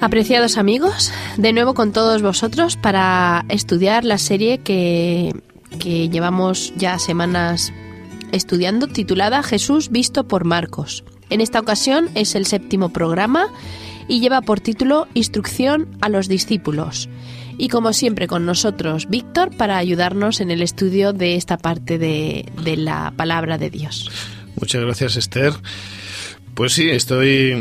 Apreciados amigos, de nuevo con todos vosotros para estudiar la serie que, que llevamos ya semanas estudiando titulada Jesús visto por Marcos. En esta ocasión es el séptimo programa y lleva por título Instrucción a los discípulos. Y como siempre con nosotros, Víctor, para ayudarnos en el estudio de esta parte de, de la palabra de Dios. Muchas gracias, Esther. Pues sí, estoy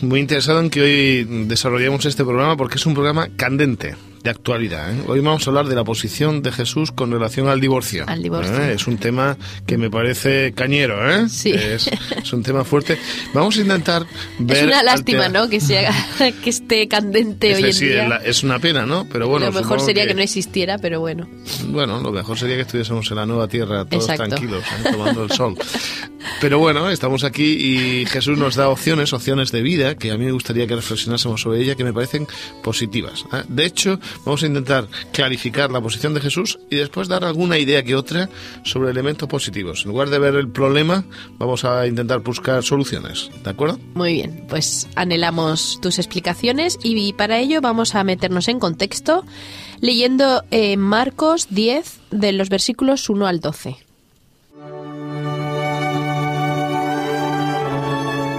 muy interesado en que hoy desarrollemos este programa porque es un programa candente de actualidad. ¿eh? Hoy vamos a hablar de la posición de Jesús con relación al divorcio. Al divorcio. ¿eh? Es un tema que me parece cañero, ¿eh? Sí. Es, es un tema fuerte. Vamos a intentar ver... Es una lástima, ¿no? Que, sea, que esté candente Es hoy en día. la- es una pena, ¿no? Pero bueno, Lo mejor sería que... no existiera, pero bueno. Bueno, lo mejor sería que estuviésemos en la nueva tierra todos Exacto. tranquilos, ¿eh? tomando el sol. Pero bueno, estamos aquí y Jesús nos da opciones, opciones de vida, que a mí me gustaría que reflexionásemos sobre ella, que me parecen positivas. De hecho, vamos a intentar clarificar la posición de Jesús y después dar alguna idea que otra sobre elementos positivos. En lugar de ver el problema, vamos a intentar buscar soluciones. ¿De acuerdo? Muy bien, pues anhelamos tus explicaciones y para ello vamos a meternos en contexto leyendo eh, Marcos 10 de los versículos 1 al 12.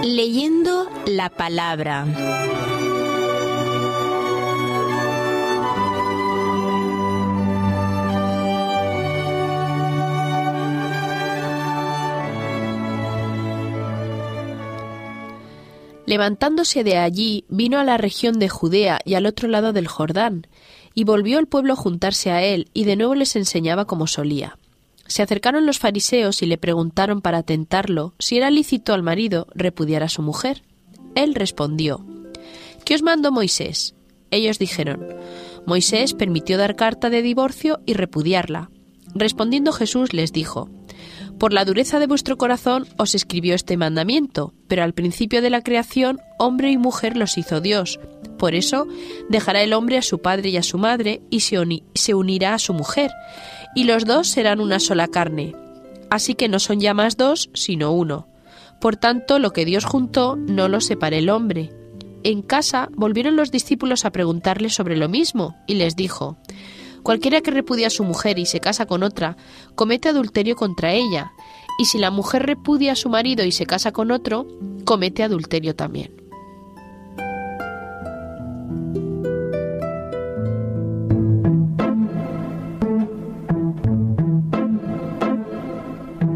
Leyendo la palabra. Levantándose de allí, vino a la región de Judea y al otro lado del Jordán, y volvió el pueblo a juntarse a él, y de nuevo les enseñaba como solía. Se acercaron los fariseos y le preguntaron para tentarlo si era lícito al marido repudiar a su mujer. Él respondió, ¿Qué os mandó Moisés? Ellos dijeron, Moisés permitió dar carta de divorcio y repudiarla. Respondiendo Jesús les dijo, por la dureza de vuestro corazón os escribió este mandamiento, pero al principio de la creación hombre y mujer los hizo Dios. Por eso dejará el hombre a su padre y a su madre y se, uni- se unirá a su mujer, y los dos serán una sola carne. Así que no son ya más dos, sino uno. Por tanto, lo que Dios juntó no lo separe el hombre. En casa volvieron los discípulos a preguntarle sobre lo mismo, y les dijo, Cualquiera que repudia a su mujer y se casa con otra, comete adulterio contra ella, y si la mujer repudia a su marido y se casa con otro, comete adulterio también.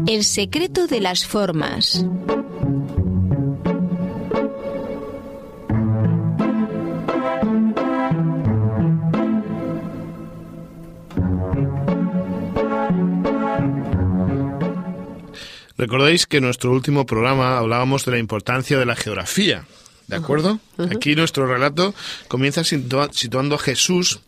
El secreto de las formas. Recordáis que en nuestro último programa hablábamos de la importancia de la geografía, ¿de acuerdo? Aquí nuestro relato comienza situa- situando a Jesús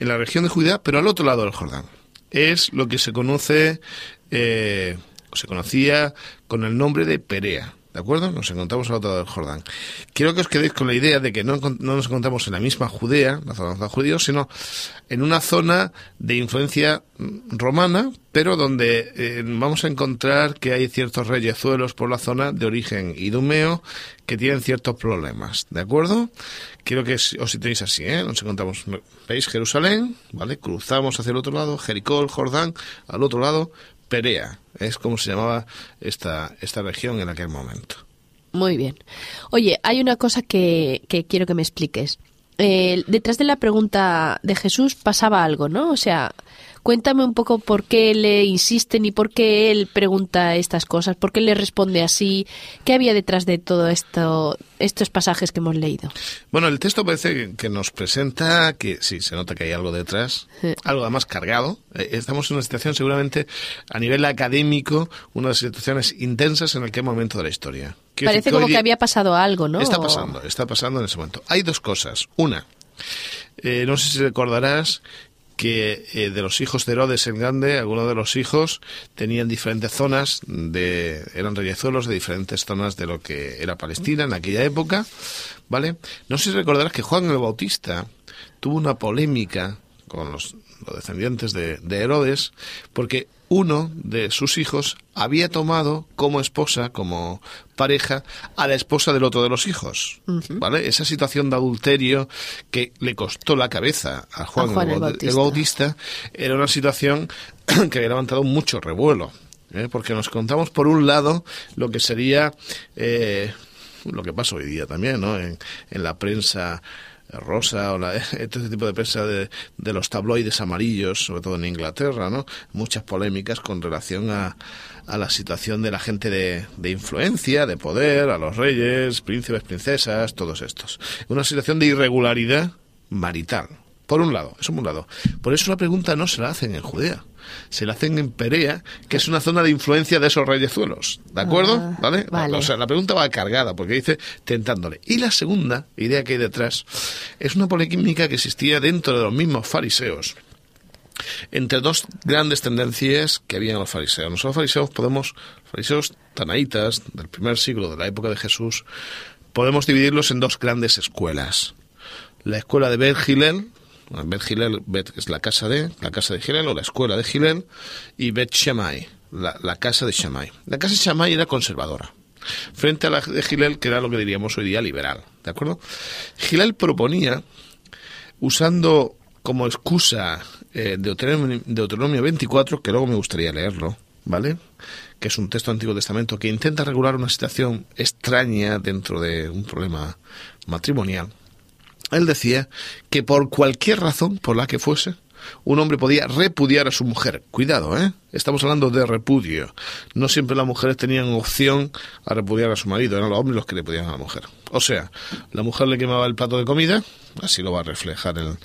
en la región de Judea, pero al otro lado del Jordán. Es lo que se conoce, eh, o se conocía con el nombre de Perea. ¿De acuerdo? Nos encontramos al otro lado del Jordán. Quiero que os quedéis con la idea de que no, no nos encontramos en la misma Judea, la zona de judíos, sino en una zona de influencia mm, romana, pero donde eh, vamos a encontrar que hay ciertos reyezuelos por la zona de origen idumeo que tienen ciertos problemas. ¿De acuerdo? Quiero que os situéis así, ¿eh? Nos encontramos, ¿veis? Jerusalén, ¿vale? Cruzamos hacia el otro lado, Jericó, el Jordán, al otro lado, Perea. Es como se llamaba esta, esta región en aquel momento. Muy bien. Oye, hay una cosa que, que quiero que me expliques. Detrás de la pregunta de Jesús pasaba algo, ¿no? O sea, cuéntame un poco por qué le insisten y por qué él pregunta estas cosas, por qué le responde así, qué había detrás de todo esto, estos pasajes que hemos leído. Bueno, el texto parece que- nos presenta que sí, se nota que hay algo detrás, Sí. algo además cargado. Eh, Estamos en una situación seguramente a nivel académico, una de las situaciones intensas en aquel momento de la historia. Quiero Parece decir como hoy que había pasado algo, ¿no? Está pasando, está pasando en ese momento. Hay dos cosas. Una, Eh, no sé si recordarás que eh, de los hijos de Herodes en Grande, algunos de los hijos tenían diferentes zonas, de, eran reyezuelos de diferentes zonas de lo que era Palestina en aquella época, ¿vale? No sé si recordarás que Juan el Bautista tuvo una polémica con los, descendientes de, de Herodes, porque uno de sus hijos había tomado como esposa, como pareja, a la esposa del otro de los hijos. ¿Vale? Esa situación de adulterio que le costó la cabeza a Juan, el, Bautista. era una situación que había levantado mucho revuelo. ¿eh? Porque nos contamos, por un lado, lo que sería. Eh, lo que pasa hoy día también, ¿no? En, en la prensa rosa o la, este tipo de prensa de, de, los tabloides amarillos, sobre todo en Inglaterra, ¿no? Muchas polémicas con relación a, a la situación de la gente de, de, influencia, de poder, a los reyes, príncipes, princesas, todos estos. Una situación de irregularidad marital. Por un lado, eso por un lado. Por eso la pregunta no se la hacen en Judea se la hacen en Perea, que es una zona de influencia de esos reyezuelos. ¿De acuerdo? Ah, ¿Vale? O sea, la pregunta va cargada, porque dice tentándole. Y la segunda idea que hay detrás es una polémica que existía dentro de los mismos fariseos entre dos grandes tendencias que había en los fariseos. Nosotros fariseos podemos, fariseos tanaitas del primer siglo, de la época de Jesús, podemos dividirlos en dos grandes escuelas. La escuela de Ben Bet Gilel, Bet es la casa de, la casa de Gilel o la escuela de Gilel, y Bet Shammai, la, casa de Shammai. La casa de Shammai era conservadora, frente a la de Gilel, que era lo que diríamos hoy día liberal, ¿de acuerdo? Gilel proponía, usando como excusa eh, Deuteronomio, Deuteronomio 24, que luego me gustaría leerlo, ¿vale? que es un texto Antiguo Testamento que intenta regular una situación extraña dentro de un problema matrimonial. Él decía que por cualquier razón, por la que fuese, un hombre podía repudiar a su mujer. Cuidado, ¿eh? Estamos hablando de repudio. No siempre las mujeres tenían opción a repudiar a su marido, eran los hombres los que le podían a la mujer. O sea, la mujer le quemaba el plato de comida, así lo va a reflejar en,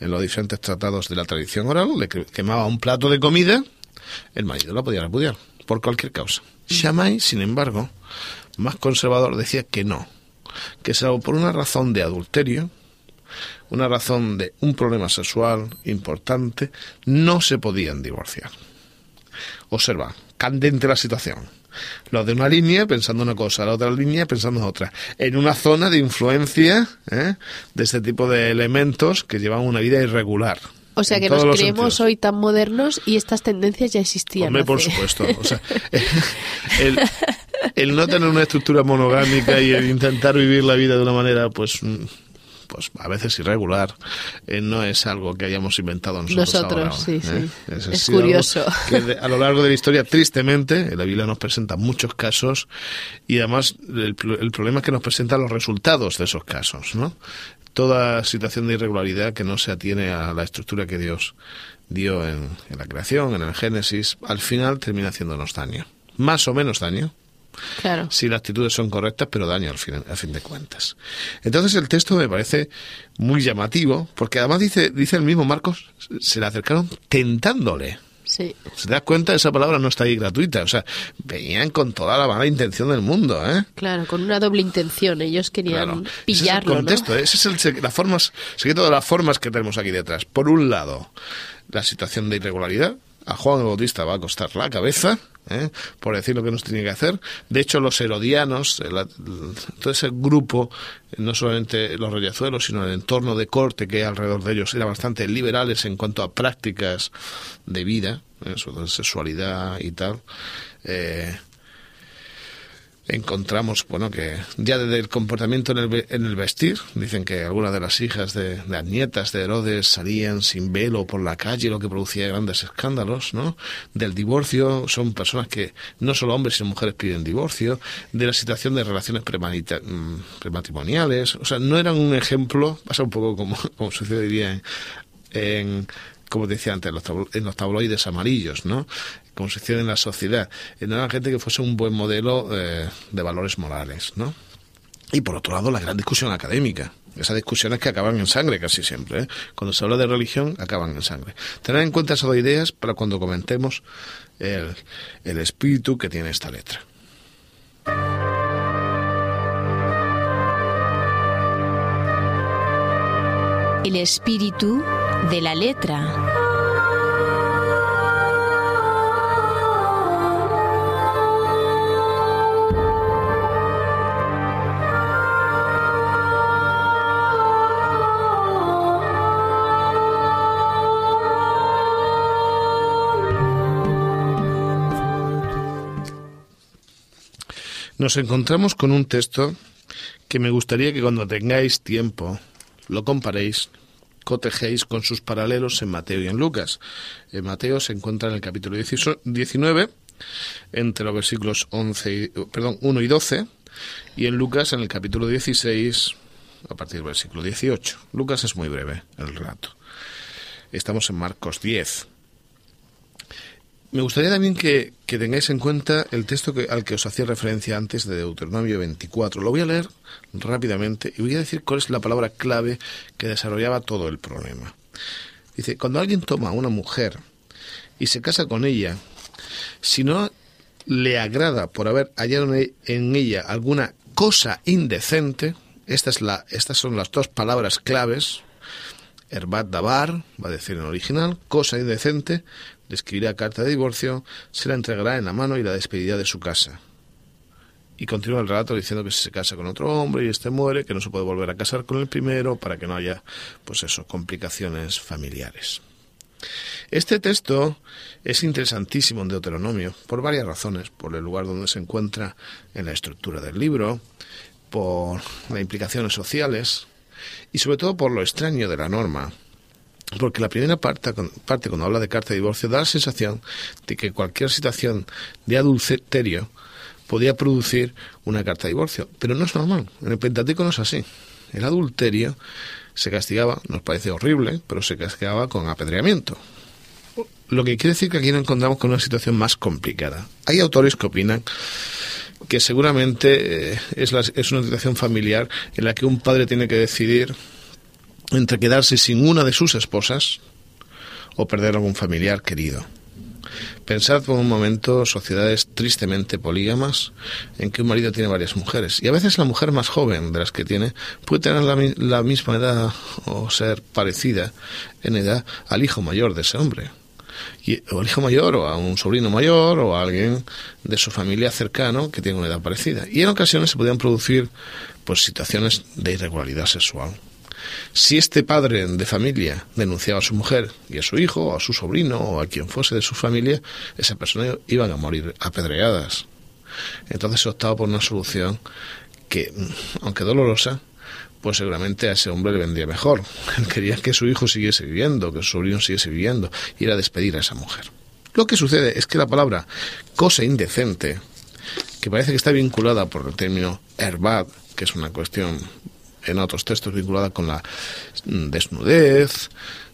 en los diferentes tratados de la tradición oral, le quemaba un plato de comida, el marido la podía repudiar, por cualquier causa. Shammai, sin embargo, más conservador, decía que no, que salvo por una razón de adulterio, una razón de un problema sexual importante, no se podían divorciar. Observa, candente la situación. Los de una línea pensando una cosa, la otra línea pensando en otra. En una zona de influencia ¿eh? de este tipo de elementos que llevan una vida irregular. O sea que nos creemos hoy tan modernos y estas tendencias ya existían. Hombre, por supuesto. el, el, no tener una estructura monogámica y el intentar vivir la vida de una manera, pues pues a veces irregular, eh, no es algo que hayamos inventado nosotros. Nosotros, sí, ¿eh? sí. Es, curioso. Que a lo largo de la historia, tristemente, la Biblia nos presenta muchos casos y además el, problema es que nos presenta los resultados de esos casos, ¿no? Toda situación de irregularidad que no se atiene a la estructura que Dios dio en, en la creación, en el Génesis, al final termina haciéndonos daño. Más o menos daño, Claro. Si las actitudes son correctas, pero daño al fin, a fin de cuentas. Entonces el texto me parece muy llamativo, porque además dice, dice el mismo Marcos, se le acercaron tentándole. Sí. ¿Se das cuenta? Esa palabra no está ahí gratuita. O sea, venían con toda la mala intención del mundo, ¿eh? Claro, con una doble intención. Ellos querían pillarlo, Ese es el contexto, ese es el, formas, secreto de las formas que tenemos aquí detrás. Por un lado, la situación de irregularidad. A Juan el Bautista va a costar la cabeza, ¿eh? por decir lo que nos tiene que hacer. De hecho, los herodianos, todo ese grupo, no solamente los reyazuelos, sino el entorno de corte que hay alrededor de ellos, eran bastante liberales en cuanto a prácticas de vida, ¿eh? sobre sexualidad y tal. Eh, encontramos, bueno, que ya desde el comportamiento en el, en el vestir, dicen que algunas de las hijas de, las nietas de Herodes salían sin velo por la calle, lo que producía grandes escándalos, ¿no? Del divorcio, son personas que no solo hombres sino mujeres piden divorcio, de la situación de relaciones mm, prematrimoniales, o sea, no eran un ejemplo, pasa un poco como, como sucedería en como decía antes, en los tabloides amarillos, ¿no? Como se hacía en la sociedad. No era gente que fuese un buen modelo eh, de valores morales, ¿no? Y por otro lado, la gran discusión académica. Esas discusiones que acaban en sangre casi siempre. ¿eh? Cuando se habla de religión, acaban en sangre. Tener en cuenta esas dos ideas para cuando comentemos el, el espíritu que tiene esta letra. el espíritu de la letra. Nos encontramos con un texto que me gustaría que cuando tengáis tiempo lo comparéis, cotejéis con sus paralelos en Mateo y en Lucas. En Mateo se encuentra en el capítulo 19, entre los versículos 11 perdón, 1 y 12, y en Lucas en el capítulo 16, a partir del versículo 18. Lucas es muy breve el relato. Estamos en Marcos 10. Me gustaría también que, tengáis en cuenta el texto que, al que os hacía referencia antes de Deuteronomio 24. Lo voy a leer rápidamente y voy a decir cuál es la palabra clave que desarrollaba todo el problema. Dice, cuando alguien toma a una mujer y se casa con ella, si no le agrada por haber hallado en ella alguna cosa indecente, esta es la, estas son las dos palabras claves, Herbat Dabar, va a decir en original, cosa indecente, le escribirá carta de divorcio, se la entregará en la mano y la despedirá de su casa. Y continúa el relato diciendo que si se casa con otro hombre y este muere, que no se puede volver a casar con el primero para que no haya, pues eso, complicaciones familiares. Este texto es interesantísimo en Deuteronomio por varias razones, por el lugar donde se encuentra en la estructura del libro, por las implicaciones sociales y sobre todo por lo extraño de la norma, porque la primera parte, parte, cuando habla de carta de divorcio, da la sensación de que cualquier situación de adulterio podía producir una carta de divorcio. Pero no es normal. En el Pentateuco no es así. El adulterio se castigaba, nos parece horrible, pero se castigaba con apedreamiento. Lo que quiere decir que aquí nos encontramos con una situación más complicada. Hay autores que opinan que seguramente eh, es, es una situación familiar en la que un padre tiene que decidir entre quedarse sin una de sus esposas o perder algún familiar querido. Pensad por un momento sociedades tristemente polígamas en que un marido tiene varias mujeres y a veces la mujer más joven de las que tiene puede tener la, misma edad o ser parecida en edad al hijo mayor de ese hombre. Y, o al hijo mayor o a un sobrino mayor o a alguien de su familia cercano que tiene una edad parecida. Y en ocasiones se podían producir pues situaciones de irregularidad sexual. Si este padre de familia denunciaba a su mujer y a su hijo, o a su sobrino, o a quien fuese de su familia, esa persona iban a morir apedreadas. Entonces se optaba por una solución que, aunque dolorosa, pues seguramente a ese hombre le vendría mejor. Él quería que su hijo siguiese viviendo, que su sobrino siguiese viviendo, y era despedir a esa mujer. Lo que sucede es que la palabra cosa indecente, que parece que está vinculada por el término herbad, que es una cuestión en otros textos vinculada con la desnudez,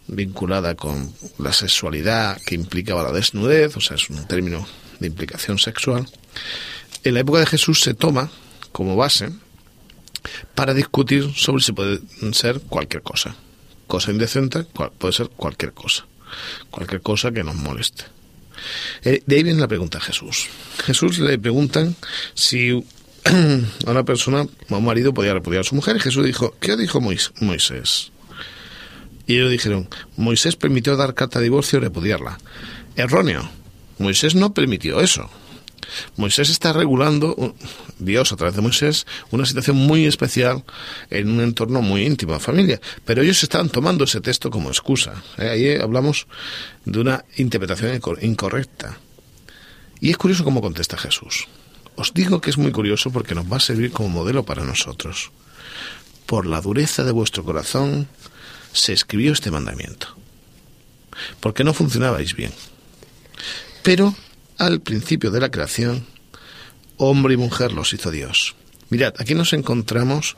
vinculada con la sexualidad que implicaba la desnudez, o sea, es un término de implicación sexual. En la época de Jesús se toma como base para discutir sobre si puede ser cualquier cosa. Cosa indecente puede ser cualquier cosa. Cualquier cosa que nos moleste. Eh, de ahí viene la pregunta a Jesús. Jesús le preguntan si a una persona, un marido, podía repudiar a su mujer. Y Jesús dijo, ¿qué dijo Moisés? Y ellos dijeron, Moisés permitió dar carta de divorcio y repudiarla. Erróneo. Moisés no permitió eso. Moisés está regulando, Dios a través de Moisés, una situación muy especial en un entorno muy íntimo, familia. Pero ellos están tomando ese texto como excusa. ¿eh? Ahí hablamos de una interpretación incorrecta. Y es curioso cómo contesta Jesús. Os digo que es muy curioso porque nos va a servir como modelo para nosotros. Por la dureza de vuestro corazón se escribió este mandamiento. Porque no funcionabais bien. Pero al principio de la creación, hombre y mujer los hizo Dios. Mirad, aquí nos encontramos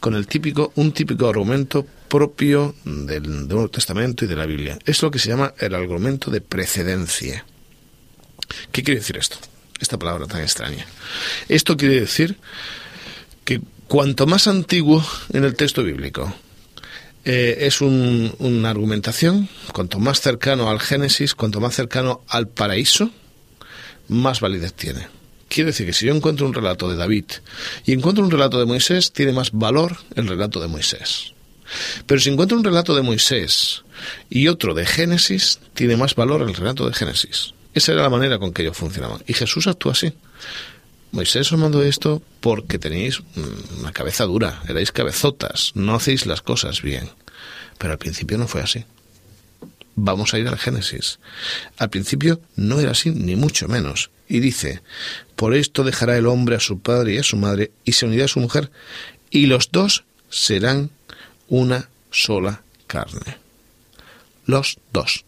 con el típico, un típico argumento propio del Nuevo Testamento y de la Biblia. Es lo que se llama el argumento de precedencia. ¿Qué quiere decir esto? Esta palabra tan extraña. Esto quiere decir que cuanto más antiguo en el texto bíblico eh, es una argumentación, cuanto más cercano al Génesis, cuanto más cercano al paraíso, más validez tiene. Quiere decir que si yo encuentro un relato de David y encuentro un relato de Moisés, tiene más valor el relato de Moisés. Pero si encuentro un relato de Moisés y otro de Génesis, tiene más valor el relato de Génesis. Esa era la manera con que ellos funcionaban. Y Jesús actúa así. Moisés os mandó esto porque tenéis una cabeza dura, erais cabezotas, no hacéis las cosas bien. Pero al principio no fue así. Vamos a ir al Génesis. Al principio no era así, ni mucho menos. Y dice, por esto dejará el hombre a su padre y a su madre y se unirá a su mujer, y los dos serán una sola carne. Los dos.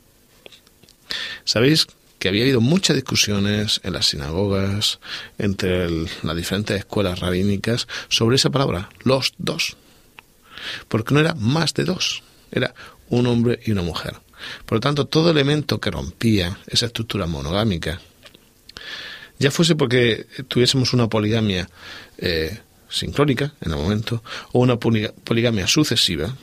¿Sabéis que había habido muchas discusiones en las sinagogas, entre las diferentes escuelas rabínicas, sobre esa palabra, los dos? Porque no era más de dos, era un hombre y una mujer. Por lo tanto, todo elemento que rompía esa estructura monogámica, ya fuese porque tuviésemos una poligamia eh, sincrónica en el momento, o una poligamia sucesiva,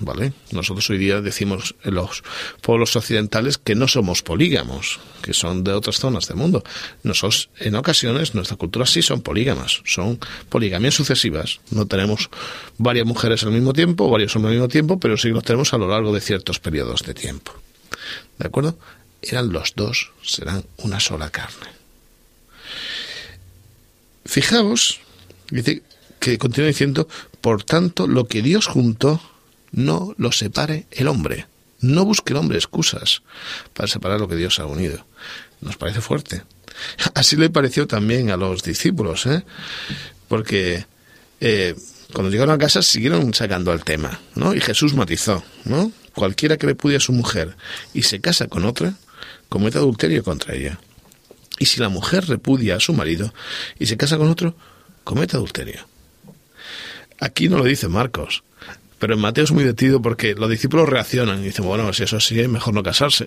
¿vale? Nosotros hoy día decimos en los pueblos occidentales que no somos polígamos, que son de otras zonas del mundo. Nosotros, en ocasiones, nuestras culturas sí son polígamas, son poligamias sucesivas. No tenemos varias mujeres al mismo tiempo, varios hombres al mismo tiempo, pero sí los tenemos a lo largo de ciertos periodos de tiempo. ¿De acuerdo? Eran los dos, serán una sola carne. Fijaos, que continúa diciendo, por tanto, lo que Dios juntó, no lo separe el hombre. No busque el hombre excusas para separar lo que Dios ha unido. Nos parece fuerte. Así le pareció también a los discípulos, ¿eh? porque eh, cuando llegaron a casa siguieron sacando el tema, ¿no? Y Jesús matizó, ¿no? Cualquiera que repudia a su mujer y se casa con otra, comete adulterio contra ella. Y si la mujer repudia a su marido y se casa con otro, comete adulterio. Aquí no lo dice Marcos, pero en Mateo es muy divertido porque los discípulos reaccionan y dicen, bueno, si eso así es mejor no casarse.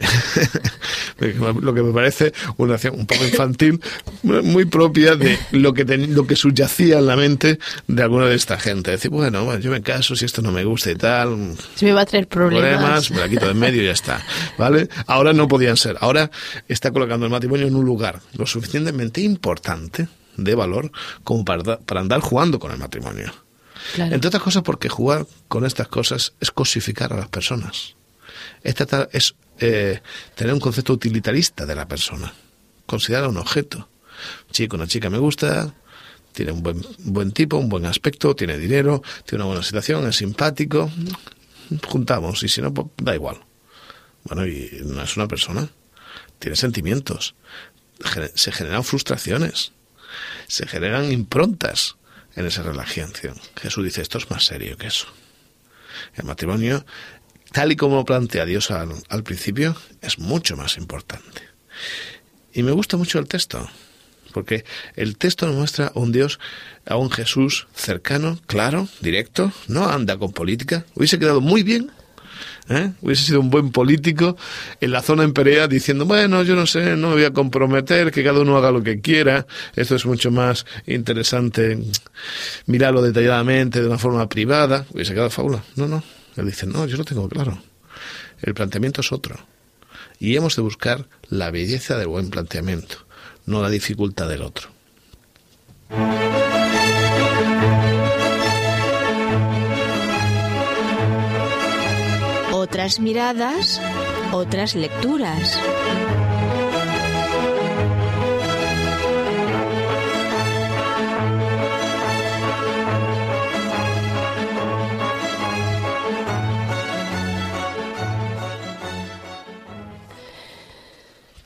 lo que me parece una acción un poco infantil, muy propia de lo que, lo que subyacía en la mente de alguna de esta gente. Decir, bueno, yo me caso si esto no me gusta y tal. Si me va a traer problemas. me la quito de en medio y ya está. ¿Vale? Ahora no podían ser. Ahora está colocando el matrimonio en un lugar lo suficientemente importante, de valor, como para, para andar jugando con el matrimonio. Entre otras cosas porque jugar con estas cosas es cosificar a las personas. Esta es eh, tener un concepto utilitarista de la persona. Considerar un objeto. Chico, una chica me gusta, tiene un buen, buen tipo, un buen aspecto, tiene dinero, tiene una buena situación, es simpático. Juntamos y si no, pues da igual. Bueno, y no es una persona. Tiene sentimientos. Se generan frustraciones. Se generan improntas en esa relación. Jesús dice, esto es más serio que eso. El matrimonio, tal y como plantea Dios al, al principio, es mucho más importante. Y me gusta mucho el texto, porque el texto nos muestra a un Dios, a un Jesús cercano, claro, directo, no anda con política. Hubiese quedado muy bien ¿Eh? Hubiese sido un buen político en la zona en diciendo, bueno, yo no sé, no me voy a comprometer, que cada uno haga lo que quiera. Esto es mucho más interesante mirarlo detalladamente de una forma privada. Hubiese quedado fábula. No, no. Él dice, no, yo lo tengo claro. El planteamiento es otro. Y hemos de buscar la belleza del buen planteamiento, no la dificultad del otro. Otras miradas, otras lecturas.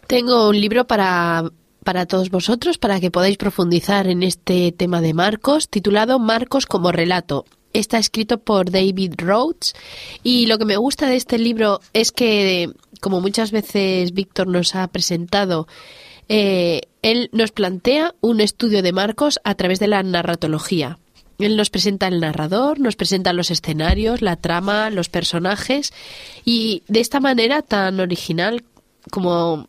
Tengo un libro para para todos vosotros para que podáis profundizar en este tema de Marcos, titulado Marcos como relato, está escrito por David Rhodes y lo que me gusta de este libro es que, como muchas veces Víctor nos ha presentado, eh, él nos plantea un estudio de Marcos a través de la narratología. Él nos presenta el narrador, nos presenta los escenarios, la trama, los personajes y de esta manera tan original como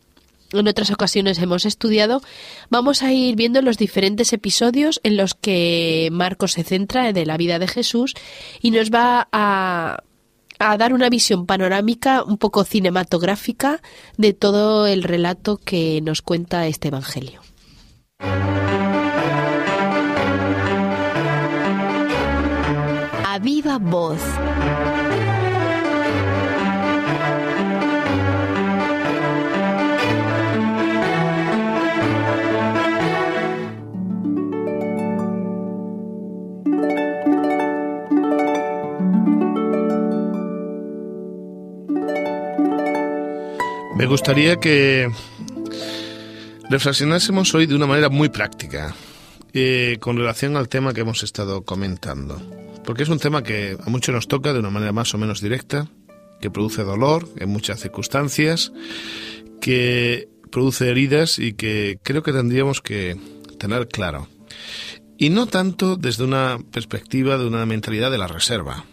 en otras ocasiones hemos estudiado, vamos a ir viendo los diferentes episodios en los que Marcos se centra de la vida de Jesús y nos va a, a dar una visión panorámica un poco cinematográfica de todo el relato que nos cuenta este Evangelio. A viva voz. Me gustaría que reflexionásemos hoy de una manera muy práctica eh, con relación al tema que hemos estado comentando. Porque es un tema que a muchos nos toca de una manera más o menos directa, que produce dolor en muchas circunstancias, que produce heridas y que creo que tendríamos que tener claro. Y no tanto desde una perspectiva de una mentalidad de la reserva,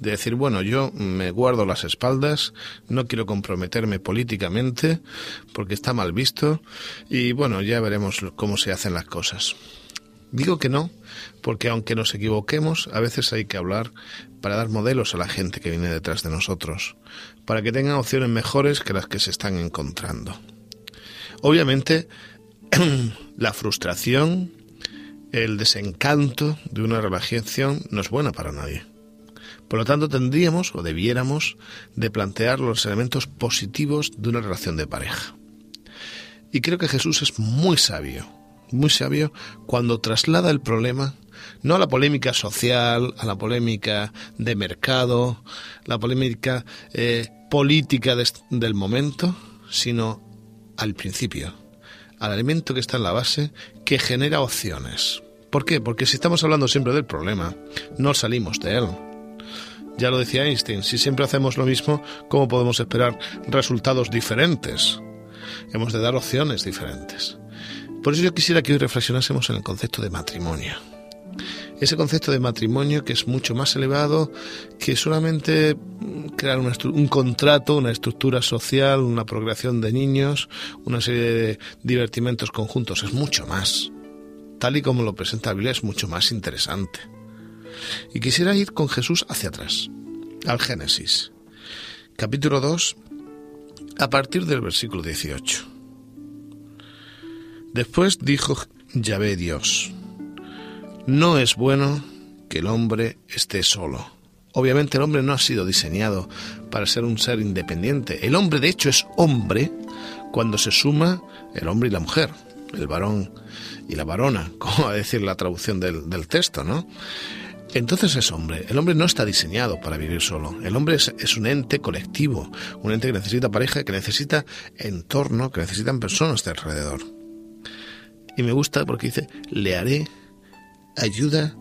de decir, bueno, yo me guardo las espaldas, no quiero comprometerme políticamente porque está mal visto y bueno, ya veremos cómo se hacen las cosas. Digo que no, porque aunque nos equivoquemos, a veces hay que hablar para dar modelos a la gente que viene detrás de nosotros, para que tengan opciones mejores que las que se están encontrando. Obviamente, la frustración, el desencanto de una relación no es buena para nadie. Por lo tanto, tendríamos o debiéramos de plantear los elementos positivos de una relación de pareja. Y creo que Jesús es muy sabio, muy sabio cuando traslada el problema no a la polémica social, a la polémica de mercado, la polémica eh, política del momento, sino al principio, al elemento que está en la base que genera opciones. ¿Por qué? Porque si estamos hablando siempre del problema, no salimos de él. Ya lo decía Einstein, si siempre hacemos lo mismo, ¿cómo podemos esperar resultados diferentes? Hemos de dar opciones diferentes. Por eso yo quisiera que hoy reflexionásemos en el concepto de matrimonio. Ese concepto de matrimonio que es mucho más elevado que solamente crear un contrato, una estructura social, una procreación de niños, una serie de divertimentos conjuntos. Es mucho más. Tal y como lo presenta la Biblia es mucho más interesante. Y quisiera ir con Jesús hacia atrás, al Génesis, capítulo 2, a partir del versículo 18. Después dijo Yahvé Dios, no es bueno que el hombre esté solo. Obviamente el hombre no ha sido diseñado para ser un ser independiente. El hombre de hecho es hombre cuando se suma el hombre y la mujer, el varón y la varona, como va a decir la traducción del, del texto, ¿no? Entonces es hombre. El hombre no está diseñado para vivir solo. El hombre es, un ente colectivo, un ente que necesita pareja, que necesita entorno, que necesitan personas de alrededor. Y me gusta porque dice, le haré ayuda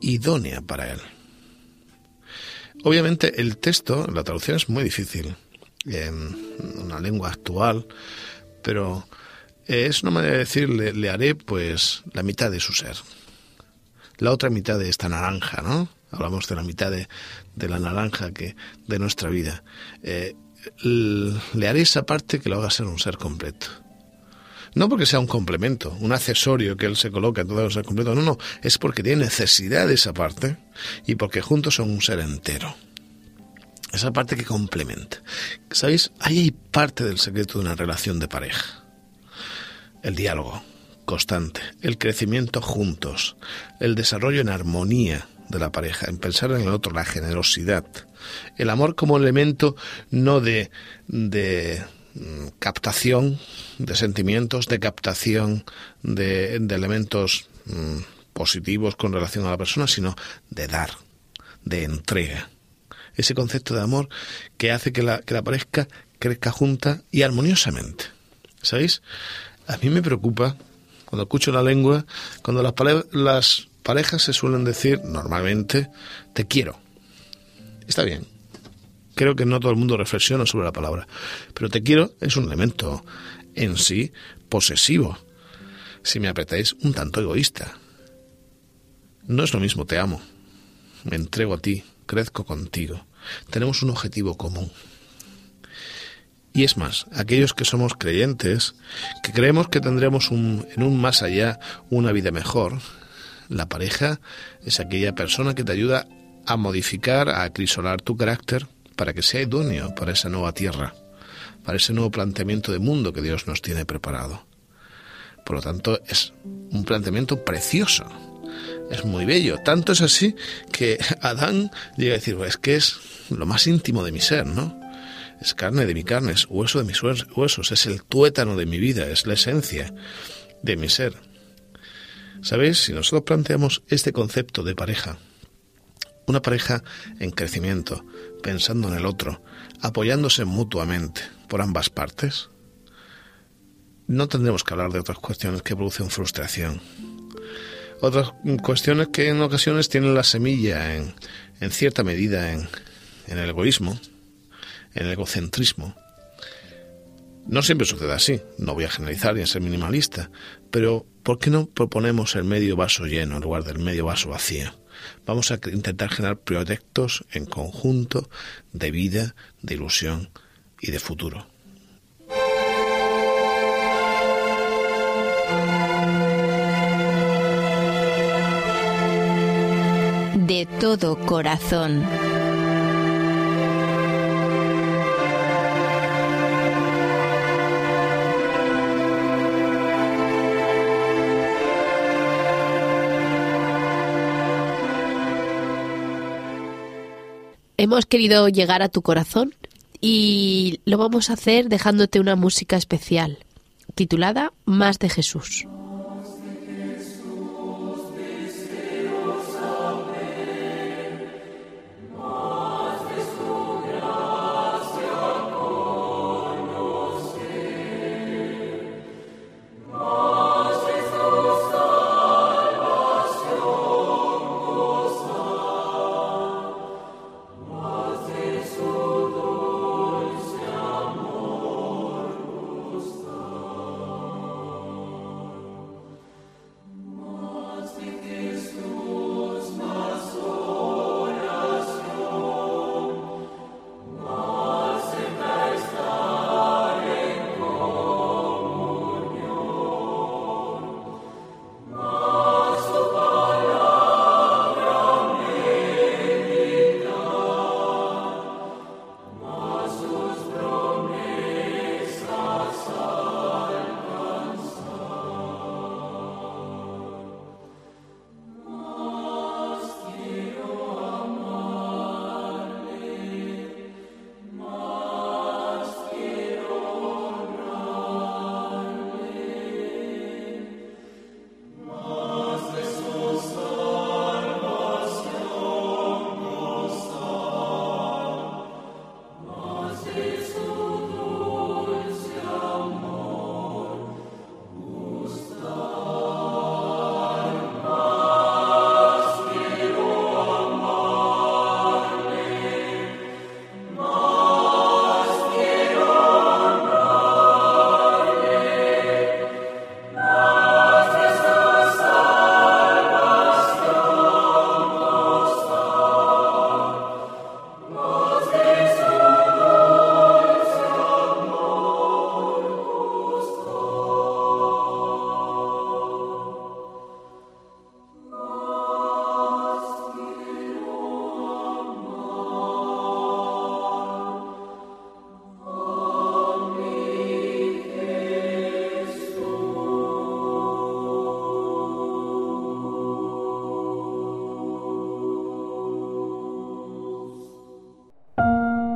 idónea para él. Obviamente el texto, la traducción es muy difícil en una lengua actual, pero es una manera de decir, le haré pues la mitad de su ser la otra mitad de esta naranja, ¿no? Hablamos de la mitad de, la naranja que de nuestra vida. Eh, le haré esa parte que lo haga ser un ser completo. No porque sea un complemento, un accesorio que él se coloca en todo el ser completo, no, no, es porque tiene necesidad de esa parte y porque juntos son un ser entero. Esa parte que complementa. ¿Sabéis? Ahí hay parte del secreto de una relación de pareja. El diálogo constante, el crecimiento juntos, el desarrollo en armonía de la pareja, en pensar en el otro, la generosidad, el amor como elemento no de, de mm, captación de sentimientos, de captación de, elementos mm, positivos con relación a la persona, sino de dar, de entrega. Ese concepto de amor que hace que la, que la pareja crezca junta y armoniosamente. ¿Sabéis? A mí me preocupa cuando escucho la lengua, cuando las, las parejas se suelen decir normalmente, te quiero. Está bien. Creo que no todo el mundo reflexiona sobre la palabra, pero te quiero es un elemento en sí posesivo. Si me apretáis, un tanto egoísta. No es lo mismo te amo. Me entrego a ti, crezco contigo. Tenemos un objetivo común. Y es más, aquellos que somos creyentes, que creemos que tendremos un, en un más allá una vida mejor, la pareja es aquella persona que te ayuda a modificar, a acrisolar tu carácter para que sea idóneo para esa nueva tierra, para ese nuevo planteamiento de mundo que Dios nos tiene preparado. Por lo tanto, es un planteamiento precioso. es muy bello. Tanto es así que Adán llega a decir, es que es lo más íntimo de mi ser, ¿no? Es carne de mi carne, es hueso de mis huesos, es el tuétano de mi vida, es la esencia de mi ser. ¿Sabéis? Si nosotros planteamos este concepto de pareja, una pareja en crecimiento, pensando en el otro, apoyándose mutuamente por ambas partes, no tendremos que hablar de otras cuestiones que producen frustración. Otras cuestiones que en ocasiones tienen la semilla en, cierta medida en, el egoísmo, el egocentrismo. No siempre sucede así, no voy a generalizar ni a ser minimalista, pero ¿por qué no proponemos el medio vaso lleno en lugar del medio vaso vacío? Vamos a intentar generar proyectos en conjunto de vida, de ilusión y de futuro. De todo corazón. Hemos querido llegar a tu corazón y lo vamos a hacer dejándote una música especial titulada Más de Jesús.